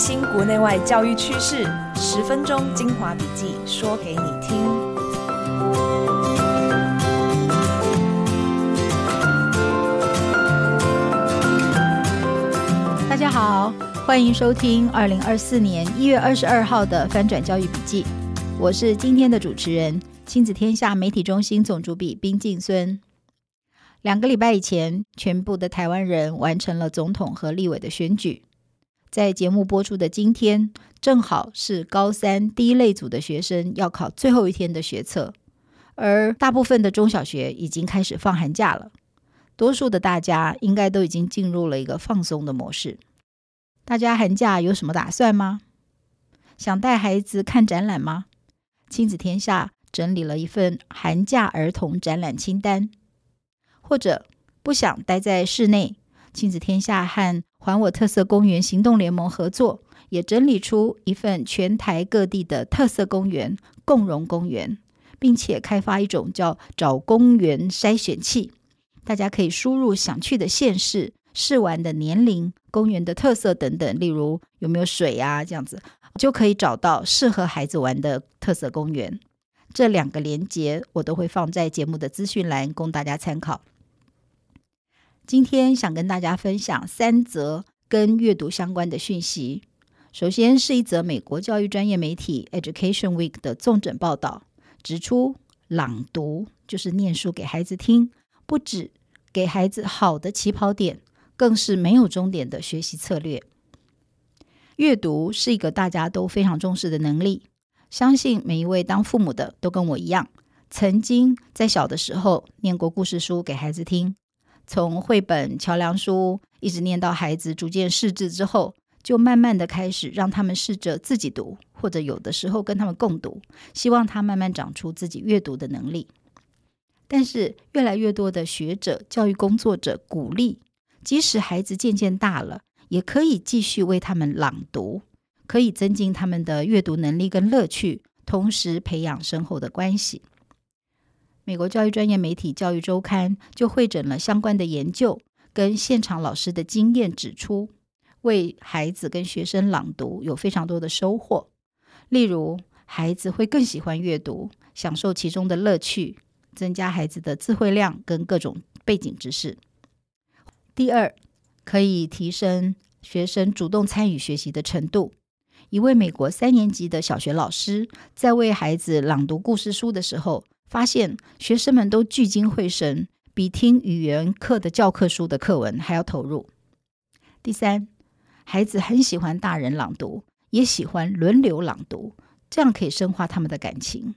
新国内外教育趋势，十分钟精华笔记，说给你听。大家好，欢迎收听二零二四年一月二十二号的翻转教育笔记。我是今天的主持人，亲子天下媒体中心总主笔冰静孙。两个礼拜以前，全部的台湾人完成了总统和立委的选举。在节目播出的今天，正好是高三第一类组的学生要考最后一天的学测，而大部分的中小学已经开始放寒假了。多数的大家应该都已经进入了一个放松的模式。大家寒假有什么打算吗？想带孩子看展览吗？亲子天下整理了一份寒假儿童展览清单，或者不想待在室内，亲子天下和还我特色公园行动联盟合作，也整理出一份全台各地的特色公园共融公园，并且开发一种叫找公园筛选器，大家可以输入想去的县市、试玩的年龄、公园的特色等等，例如有没有水啊，这样子就可以找到适合孩子玩的特色公园。这两个连结我都会放在节目的资讯栏，供大家参考。今天想跟大家分享三则跟阅读相关的讯息。首先是一则美国教育专业媒体 Education Week 的综整报道，指出朗读就是念书给孩子听，不止给孩子好的起跑点，更是没有终点的学习策略。阅读是一个大家都非常重视的能力，相信每一位当父母的都跟我一样，曾经在小的时候念过故事书给孩子听。从绘本、桥梁书一直念到孩子逐渐识字之后，就慢慢的开始让他们试着自己读，或者有的时候跟他们共读，希望他慢慢长出自己阅读的能力。但是越来越多的学者、教育工作者鼓励，即使孩子渐渐大了，也可以继续为他们朗读，可以增进他们的阅读能力跟乐趣，同时培养深厚的关系。美国教育专业媒体《教育周刊》就汇整了相关的研究跟现场老师的经验，指出为孩子跟学生朗读有非常多的收获。例如，孩子会更喜欢阅读，享受其中的乐趣，增加孩子的词汇量跟各种背景知识。第二，可以提升学生主动参与学习的程度。一位美国三年级的小学老师在为孩子朗读故事书的时候，发现学生们都聚精会神，比听语言课的教科书的课文还要投入。第三，孩子很喜欢大人朗读，也喜欢轮流朗读，这样可以深化他们的感情。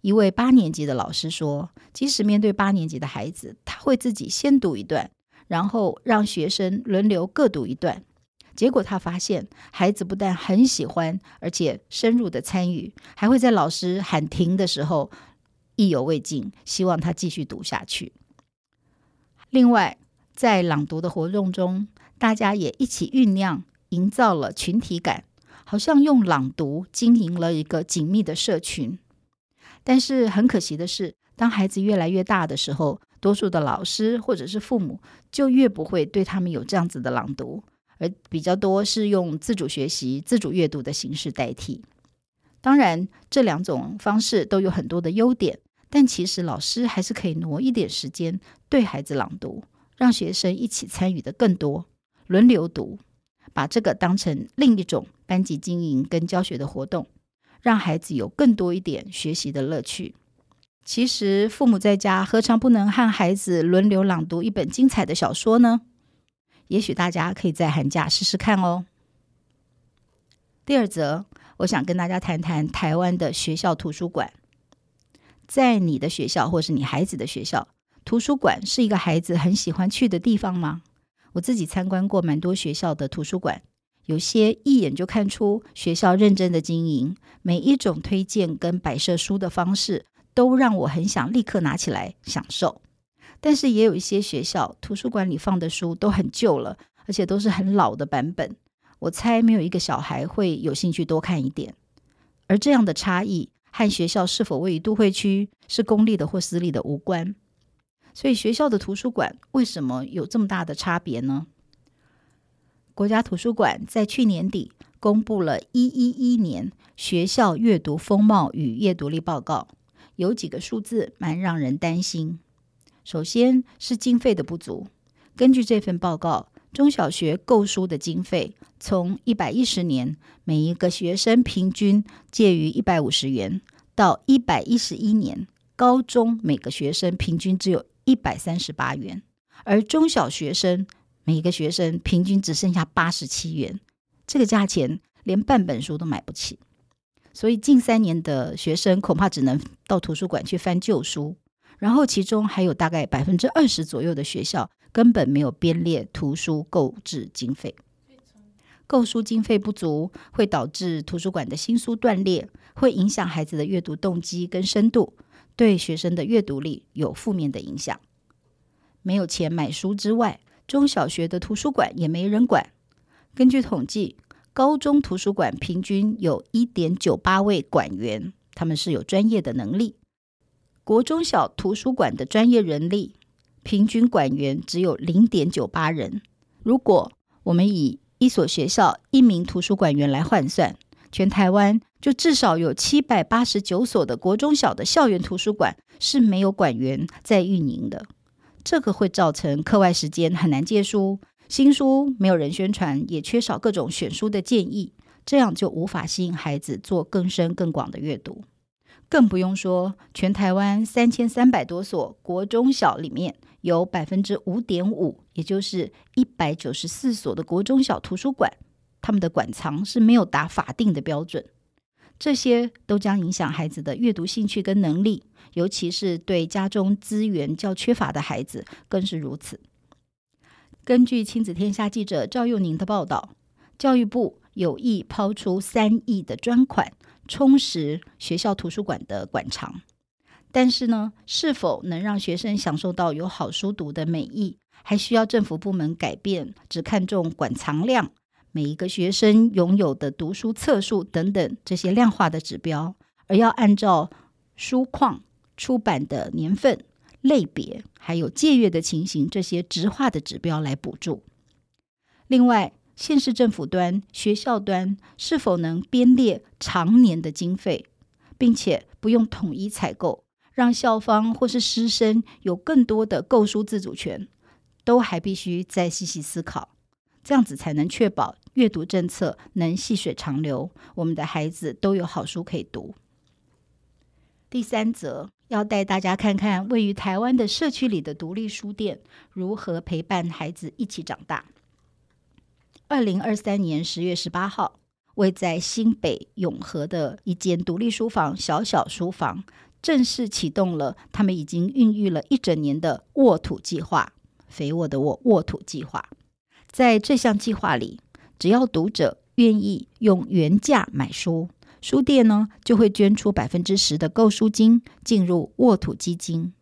一位八年级的老师说，即使面对八年级的孩子，他会自己先读一段，然后让学生轮流各读一段。结果他发现，孩子不但很喜欢，而且深入的参与，还会在老师喊停的时候。意犹未尽，希望他继续读下去。另外，在朗读的活动中，大家也一起酝酿，营造了群体感，好像用朗读经营了一个紧密的社群。但是很可惜的是，当孩子越来越大的时候，多数的老师或者是父母就越不会对他们有这样子的朗读，而比较多是用自主学习、自主阅读的形式代替。当然，这两种方式都有很多的优点，但其实老师还是可以挪一点时间对孩子朗读，让学生一起参与的更多，轮流读，把这个当成另一种班级经营跟教学的活动，让孩子有更多一点学习的乐趣。其实父母在家何尝不能和孩子轮流朗读一本精彩的小说呢？也许大家可以在寒假试试看哦。第二则。我想跟大家谈谈台湾的学校图书馆。在你的学校或是你孩子的学校，图书馆是一个孩子很喜欢去的地方吗？我自己参观过蛮多学校的图书馆，有些一眼就看出学校认真的经营，每一种推荐跟摆设书的方式都让我很想立刻拿起来享受。但是也有一些学校图书馆里放的书都很旧了，而且都是很老的版本。我猜没有一个小孩会有兴趣多看一点，而这样的差异和学校是否位于都会区、是公立的或私立的无关。所以学校的图书馆为什么有这么大的差别呢？国家图书馆在去年底公布了一一一年学校阅读风貌与阅读力报告，有几个数字蛮让人担心。首先是经费的不足。根据这份报告，中小学购书的经费从一百一十年每一个学生平均介于一百五十元，到一百一十一年高中每个学生平均只有一百三十八元，而中小学生每一个学生平均只剩下八十七元，这个价钱连半本书都买不起。所以近三年的学生恐怕只能到图书馆去翻旧书，然后其中还有大概百分之二十左右的学校。根本没有编列图书购置经费，购书经费不足会导致图书馆的新书断裂，会影响孩子的阅读动机跟深度，对学生的阅读力有负面的影响。没有钱买书之外，中小学的图书馆也没人管。根据统计，高中图书馆平均有一点九八位馆员，他们是有专业的能力。国中小图书馆的专业人力。平均馆员只有零点九八人。如果我们以一所学校一名图书馆员来换算，全台湾就至少有七百八十九所的国中小的校园图书馆是没有馆员在运营的。这个会造成课外时间很难借书，新书没有人宣传，也缺少各种选书的建议，这样就无法吸引孩子做更深更广的阅读。更不用说，全台湾三千三百多所国中小里面，有百分之五点五，也就是一百九十四所的国中小图书馆，他们的馆藏是没有达法定的标准，这些都将影响孩子的阅读兴趣跟能力，尤其是对家中资源较缺乏的孩子更是如此。根据亲子天下记者赵又宁的报道，教育部有意抛出三亿的专款。充实学校图书馆的馆藏，但是呢，是否能让学生享受到有好书读的美意，还需要政府部门改变，只看重馆藏量、每一个学生拥有的读书册数等等这些量化的指标，而要按照书况、出版的年份、类别，还有借阅的情形这些质化的指标来补助。另外，县市政府端、学校端是否能编列常年的经费，并且不用统一采购，让校方或是师生有更多的购书自主权，都还必须再细细思考。这样子才能确保阅读政策能细水长流，我们的孩子都有好书可以读。第三则要带大家看看位于台湾的社区里的独立书店如何陪伴孩子一起长大。二零二三年十月十八号，位在新北永和的一间独立书房——小小书房，正式启动了他们已经孕育了一整年的沃土计划——肥沃的沃沃土计划。在这项计划里，只要读者愿意用原价买书，书店呢就会捐出百分之十的购书金进入沃土基金。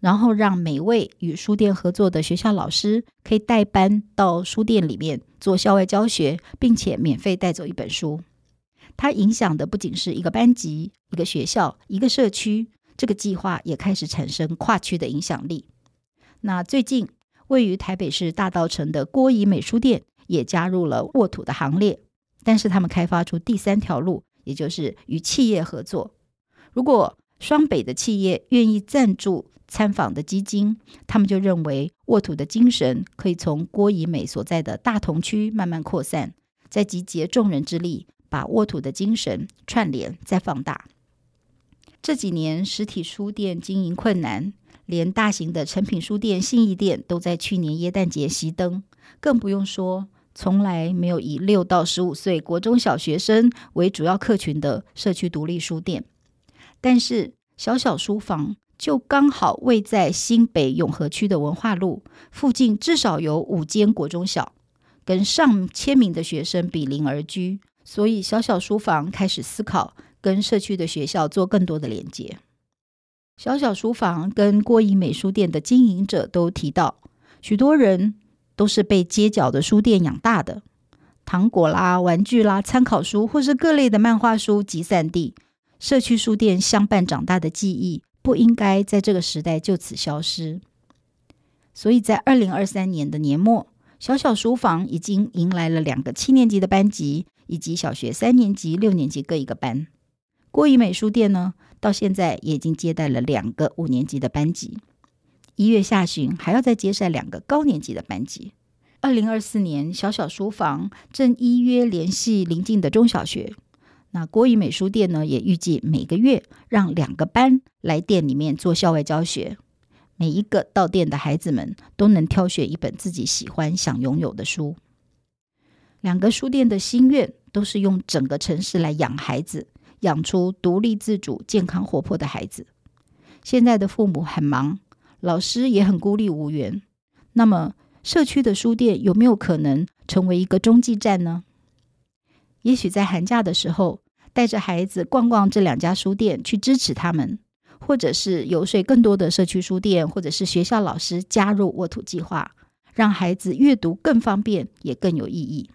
然后让每位与书店合作的学校老师可以带班到书店里面做校外教学，并且免费带走一本书。它影响的不仅是一个班级、一个学校、一个社区，这个计划也开始产生跨区的影响力。那最近位于台北市大稻埕的郭怡美书店也加入了沃土的行列，但是他们开发出第三条路，也就是与企业合作。如果双北的企业愿意赞助，参访的基金，他们就认为沃土的精神可以从郭怡美所在的大同区慢慢扩散，再集结众人之力，把沃土的精神串联再放大。这几年实体书店经营困难，连大型的成品书店、信义店都在去年耶诞节熄灯，更不用说从来没有以六到十五岁国中小学生为主要客群的社区独立书店。但是小小书房。就刚好位在新北永和区的文化路附近，至少有五间国中小，跟上千名的学生比邻而居，所以小小书房开始思考跟社区的学校做更多的连接。小小书房跟郭怡美书店的经营者都提到，许多人都是被街角的书店养大的，糖果啦、玩具啦、参考书或是各类的漫画书集散地，社区书店相伴长大的记忆。不应该在这个时代就此消失。所以在二零二三年的年末，小小书房已经迎来了两个七年级的班级，以及小学三年级、六年级各一个班。郭怡美书店呢，到现在也已经接待了两个五年级的班级。一月下旬还要再接待两个高年级的班级。二零二四年，小小书房正依约联系邻近的中小学。那郭怡美书店呢，也预计每个月让两个班来店里面做校外教学。每一个到店的孩子们都能挑选一本自己喜欢、想拥有的书。两个书店的心愿都是用整个城市来养孩子，养出独立自主、健康活泼的孩子。现在的父母很忙，老师也很孤立无援。那么，社区的书店有没有可能成为一个中继站呢？也许在寒假的时候，带着孩子逛逛这两家书店，去支持他们。或者是游说更多的社区书店，或者是学校老师加入沃土计划，让孩子阅读更方便，也更有意义。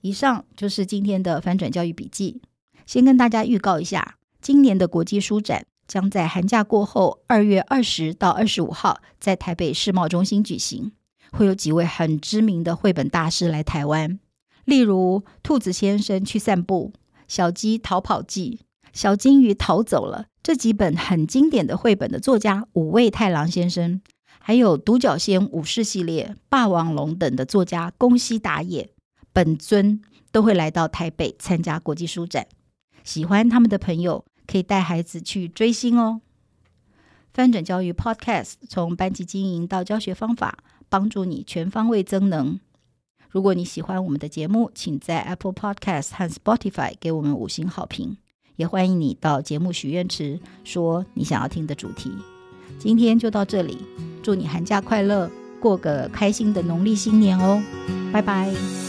以上就是今天的翻转教育笔记。先跟大家预告一下，今年的国际书展将在寒假过后，二月二十到二十五号在台北世贸中心举行，会有几位很知名的绘本大师来台湾，例如《兔子先生去散步》《小鸡逃跑记》《小金鱼逃走了》。这几本很经典的绘本的作家五味太郎先生，还有独角仙武士系列、霸王龙等的作家宫西达也、本尊都会来到台北参加国际书展。喜欢他们的朋友可以带孩子去追星哦。翻转教育 Podcast 从班级经营到教学方法，帮助你全方位增能。如果你喜欢我们的节目，请在 Apple Podcast 和 Spotify 给我们五星好评。也欢迎你到节目许愿池说你想要听的主题。今天就到这里，祝你寒假快乐，过个开心的农历新年哦，拜拜。